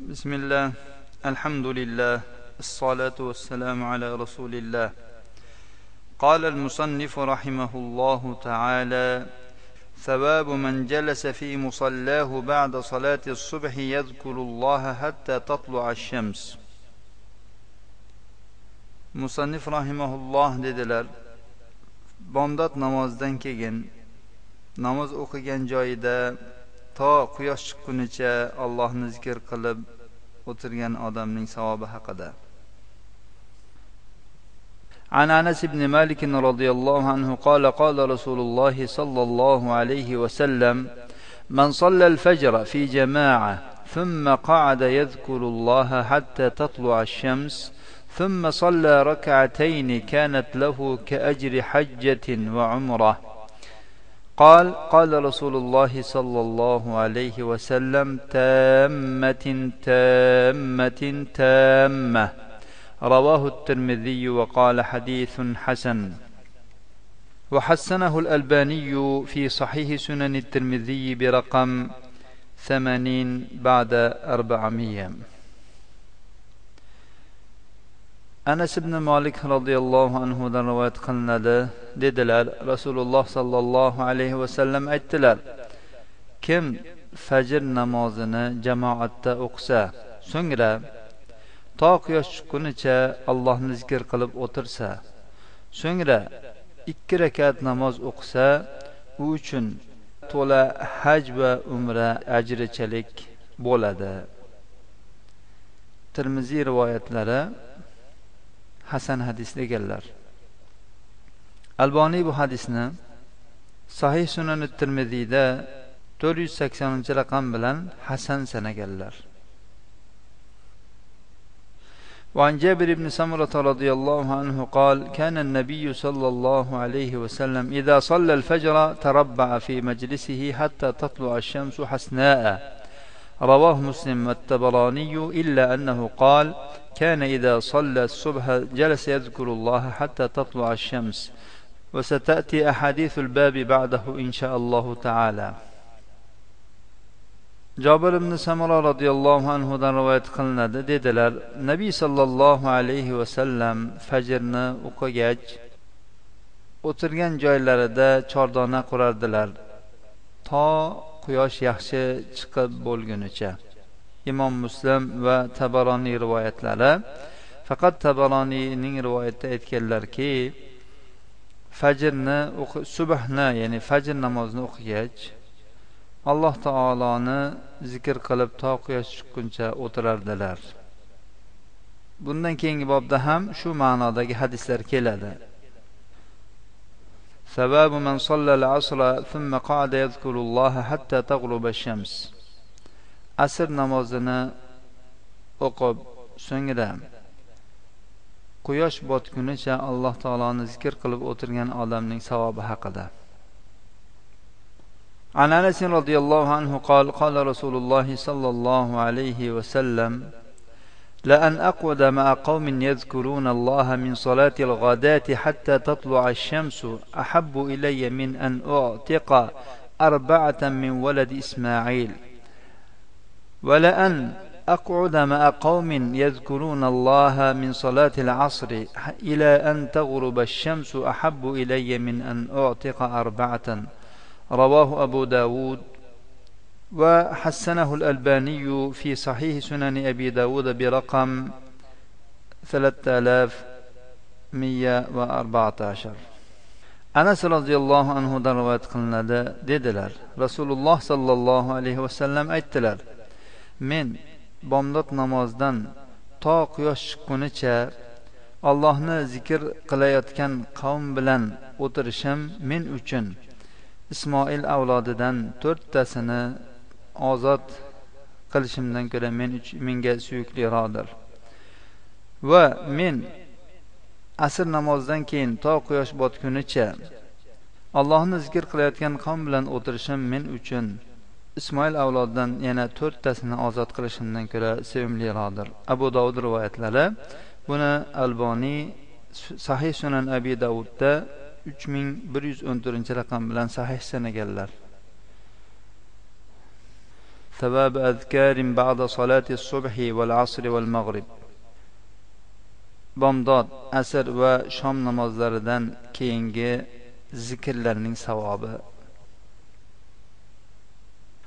بسم الله. الحمد لله. الصلاة والسلام على رسول الله. قال المصنف رحمه الله تعالى ثواب من جلس في مصلاه بعد صلاة الصبح يذكر الله حتى تطلع الشمس. musannif rahimaulloh dedilar bomdod namozidan keyin namoz o'qigan joyida to quyosh chiqqunicha allohni zikr qilib o'tirgan odamning savobi haqida. عن انس بن مالك رضي الله عنه قال قال رسول الله صلى الله عليه وسلم من صلى الفجر في جماعة ثم قعد يذكر الله حتى تطلع الشمس ثم صلى ركعتين كانت له كاجر حجه وعمره قال قال رسول الله صلى الله عليه وسلم تامة تامة تامة. رواه الترمذي وقال حديث حسن. وحسنه الألباني في صحيح سنن الترمذي برقم ثمانين بعد أربعمية. Anas ibn molik roziyallohu anhudan rivoyat qilinadi. Dedilar rasululloh sollallohu alayhi vasallam aytdilar kim fajr namozini jamoatda o'qisa so'ngra to quyosh chiqqunicha allohni zikr qilib o'tirsa so'ngra ikki rakat namoz o'qisa u uchun to'la haj va umra ajrichalik bo'ladi. Termiziy rivoyatlari hasan hadis deganlar alboniy bu hadisni sahih sunan termiziyda to'rt yuz saksoninchi raqam bilan hasan sanaganlar وعن جابر بن سمرة رضي الله عنه قال كان النبي صلى الله عليه وسلم إذا صلى الفجر تربع في مجلسه حتى تطلع الشمس حسناء. رواه مسلم والتبراني إلا أنه قال كان إذا صلى الصبح جلس يذكر الله حتى تطلع الشمس وستأتي أحاديث الباب بعده إن شاء الله تعالى jobir ibn samuro roziyallohu anhudan rivoyat qilinadi dedilar nabiy sollallohu alayhi vasallam fajrni o'qigach o'tirgan joylarida chordona qurardilar to quyosh yaxshi chiqib bo'lgunicha imom muslim va tabaroniy rivoyatlari faqat tabaroniyning rivoyatida aytganlarki fajrni subhni ya'ni fajr namozini o'qigach alloh taoloni zikr qilib to quyosh chiqquncha o'tirardilar bundan keyingi bobda ham shu ma'nodagi hadislar keladi سباب من صلى العصر ثم قعد يذكر الله حتى تغرب الشمس asr namozini o'qib so'ngra quyosh botgunicha alloh taoloni zikr qilib o'tirgan odamning savobi haqida. عن انس رضي الله عنه قال قال رسول الله صلى الله عليه وسلم لأن أقعد مع قوم يذكرون الله من صلاة الغداة حتى تطلع الشمس أحب إلي من أن أعتق أربعة من ولد إسماعيل ولأن أقعد مع قوم يذكرون الله من صلاة العصر إلى أن تغرب الشمس أحب إلي من أن أعتق أربعة. رواه أبو داود. وحسنه الألباني في صحيح سنن أبي داود برقم 3114 anas roziyallohu anhudan rivoyat qilinadi dedilar rasululloh sollallohu alayhi vasallam aytdilar men bomdod namozidan to quyosh chiqqunicha allohni zikr qilayotgan qavm bilan o'tirishim men uchun ismoil avlodidan to'rttasini ozod qilishimdan ko'ra men menga suyukliroqdir. Va men asr namozidan keyin to quyosh botgunicha allohni zikr qilayotgan qavm bilan o'tirishim men uchun ismoil avlodidan yana to'rttasini ozod qilishimdan ko'ra sevimliroqdir abu dovud rivoyatlari buni alboniy sahih sunan abi davudda uch ming bir yuz o'n to'rtinchi raqam bilan sahih sanaganlar ثواب أذكار بعد صلاة الصبح والعصر والمغرب bomdod asr va shom namozlaridan keyingi zikrlarning savobi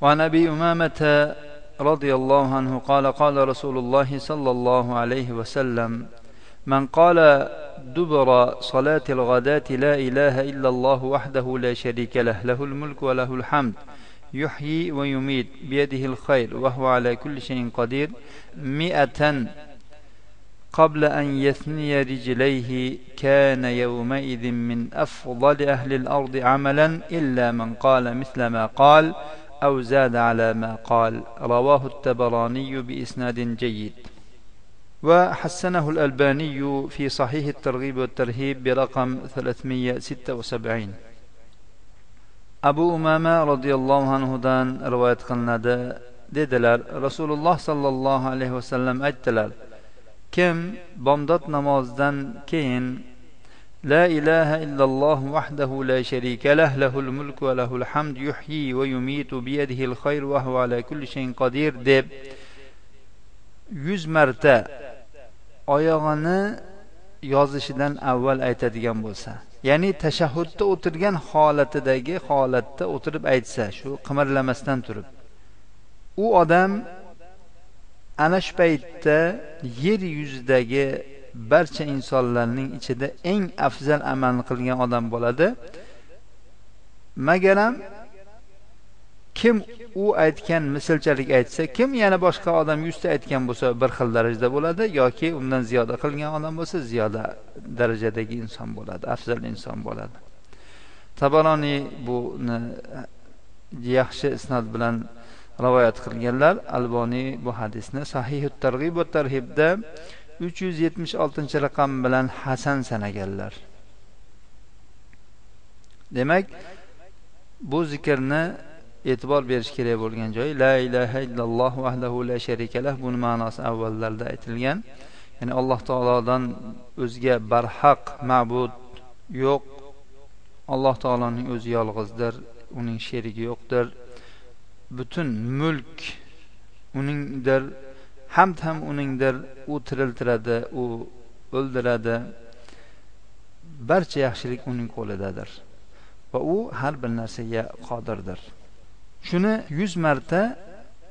وعن أبي أمامة رضي الله عنه قال قال رسول الله صلى الله عليه وسلم من قال دبر صلاة الغداة لا إله إلا الله وحده لا شريك له له الملك وله الحمد يحيي ويميت بيده الخير وهو على كل شيء قدير مئة قبل أن يثني رجليه كان يومئذ من أفضل أهل الأرض عملا إلا من قال مثل ما قال أو زاد على ما قال. رواه التبراني بإسناد جيد. وحسنه الألباني في صحيح الترغيب والترهيب برقم 376 أبو أمامة رضي الله عنه دان رواية قلنada dedilar rasululloh sollallohu alayhi vasallam aytdilar kim bomdod namozidan keyin لا إله إلا الله وحده لا شريك له له الملك وله الحمد يحيي ويميت بيده الخير وهو على كل شيء قدير deb 100 marta oyog'ini yozishidan avval aytadigan bo'lsa ya'ni tashahhudda o'tirgan holatidagi holatda o'tirib aytsa shu qimirlamasdan turib u odam ana shu paytda yer yuzidagi barcha insonlarning ichida eng afzal amalni qilgan odam bo'ladi. Magaram kim u aytgan mislchalik aytsa kim yana boshqa odam yuzta aytgan bo'lsa bir xil darajada bo'ladi yoki undan ziyoda qilgan odam bo'lsa ziyoda darajadagi inson bo'ladi afzal inson bo'ladi. Tabaroniy buni yaxshi isnod bilan rivoyat qilganlar alboniy bu hadisni sahihu targ'ib va tarhibda uch yuz yetmish oltinchi raqam bilan hasan sanaganlar. Demak bu zikrni e'tibor berish kerak bo'lgan joyi la ilaha illalloh vahdahu la sharikalah buni ma'nosi avvallarda aytilgan. Ya'ni alloh taolodan o'zga barhaq ma'bud yo'q. Alloh taoloning o'zi yolg'izdir uning sherigi yo'qdir. Butun mulk uningdir. Hamd ham uningdir u tiriltiradi u o'ldiradi. Barcha yaxshilik uning qo'lidadir va u har bir narsaga qodirdir. Shuni yuz marta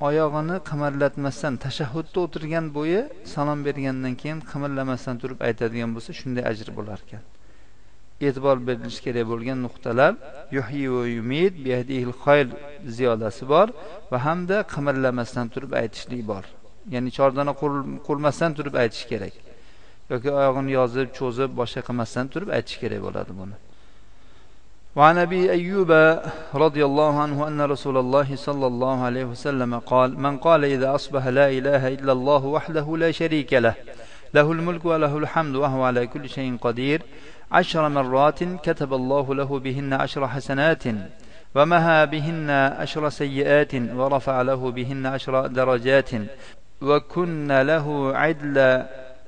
oyog'ini qimirlatmasdan tashahhudda o'tirgan bo'yi salom bergandan keyin qimirlamasdan turib aytadigan bo'lsa shunday ajr bo'lar ekan. E'tibor berilishi kerak bo'lgan nuqtalar yuhi va yumid xayr ziyodasi bor va hamda qimirlamasdan turib aytishlik bor. Ya'ni chordana qurmasdan turib aytish kerak. Yoki oyog'ini yozib cho'zib boshqa qilmasdan turib aytish kerak bo'ladi buni. وعن ابي ايوب رضي الله عنه ان رسول الله صلى الله عليه وسلم قال من قال اذا اصبح لا اله الا الله وحده لا شريك له له الملك وله الحمد وهو على كل شيء قدير عشر مرات كتب الله له بهن عشر حسنات ومها بهن عشر سيئات ورفع له بهن عشر درجات وكن له عدل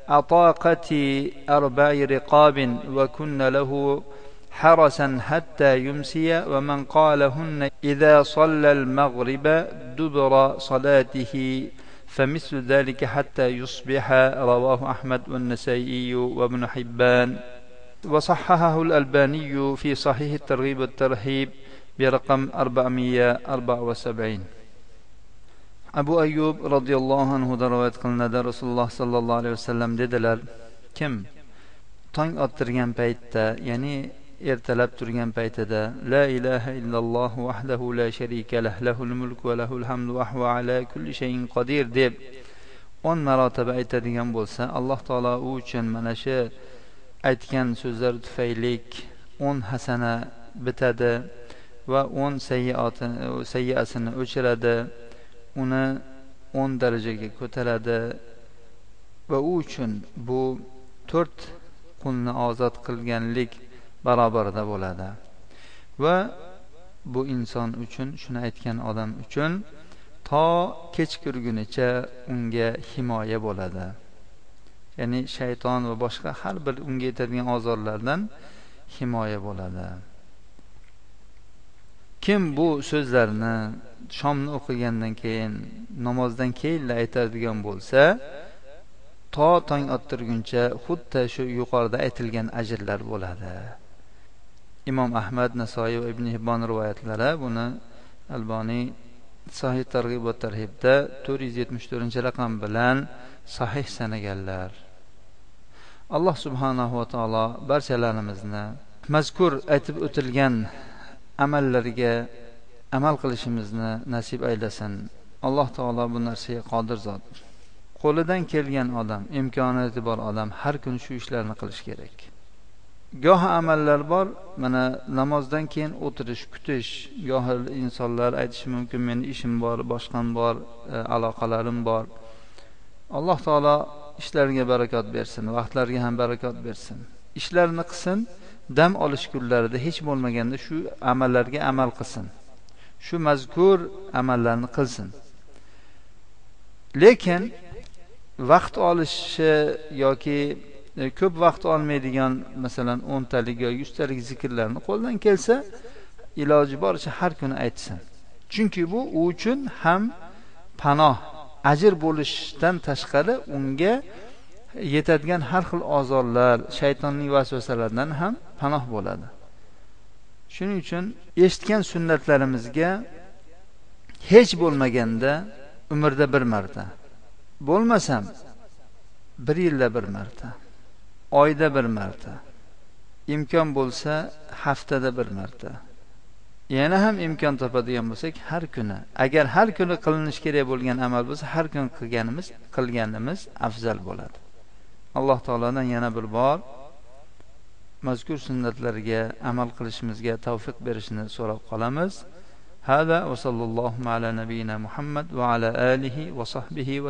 عطاقة أربع رقاب وكن له حرسا حتى يمسي ومن قالهن إذا صلى المغرب دبر صلاته فمثل ذلك حتى يصبح رواه أحمد والنسائي وابن حبان. وصححه الألباني في صحيح الترغيب والترهيب برقم 474 abu ayyub roziyallohu anhudan rivoyat qilinadi. Rasululloh sollallohu alayhi vasallam dedilar kim tong ottirgan paytda ya'ni ertalab turgan paytida la ilaha illalloh vahdahu la sharika lah lahul mulk va lahul hamdu va huva ala kulli shayin qodir deb o'n marotaba aytadigan bo'lsa alloh taolo u uchun mana shu aytgan so'zlar tufaylik o'n hasana bitadi va o'n sayyiasini o'chiradi. Uni o'n darajaga ko'taradi va u uchun bu to'rt qulni ozod qilganlik barobarida bo'ladi. Va bu inson uchun shuni aytgan odam uchun to kechqurgunicha unga himoya bo'ladi. Ya'ni shayton va boshqa har bir unga yetadigan ozorlardan himoya bo'ladi. Kim bu so'zlarni shomni o'qigandan keyin namozdan keyinla aytadigan bo'lsa to tong ottirguncha xuddi shu yuqorida aytilgan ajrlar bo'ladi. Imom ahmad nasoiy va ibn hibbon rivoyatlari buni alboniy sahih targ'ibot va tarhibda to'rt yuz yetmish to'rtinchi raqam bilan sahih sanaganlar. Alloh subhanahu va taolo barchalarimizni mazkur aytib o'tilgan amallarga amal qilishimizni nasib aylasin. Alloh taolo bu narsaga qodir zot. Qo'lidan kelgan odam imkoniyati bor odam har kuni shu ishlarni qilish kerak. Goh amallar bor mana namozdan keyin o'tirish kutish gohi insonlar aytishi mumkin meni ishim bor boshqam bor e, aloqalarim bor. Alloh taolo ishlariga barakot bersin vaqtlariga ham barakot bersin. Ishlarini qilsin dam olish kunlarida hech bo'lmaganda shu amallarga amal qilsin. Shu mazkur amallarni qilsin. Lekin vaqt olishi yoki e, ko'p vaqt olmaydigan masalan o'ntalik yo yuztalik zikrlarni qo'ldan kelsa iloji boricha har kuni aytsin. Chunki bu u uchun ham panoh ajr bo'lishdan tashqari unga yetadigan har xil ozorlar shaytonning vasvasalaridan ham panoh bo'ladi. Shuning uchun eshitgan sunnatlarimizga hech bo'lmaganda umrda bir marta bo'lmasam bir yilda bir marta oyda bir marta imkon bo'lsa haftada bir marta. Yana ham imkon topadigan bo'lsak har kuni agar har kuni qilinishi kerak bo'lgan amal bo'lsa har kuni qilganimiz qilganimiz afzal bo'ladi. alloh taolodan yana bir bor. Mazkur sunnatlarga amal qilishimizga tavfiq berishini so'rab qolamiz. Hada va sallallohu ala nabiyina muhammad va ala alihi va sahbihi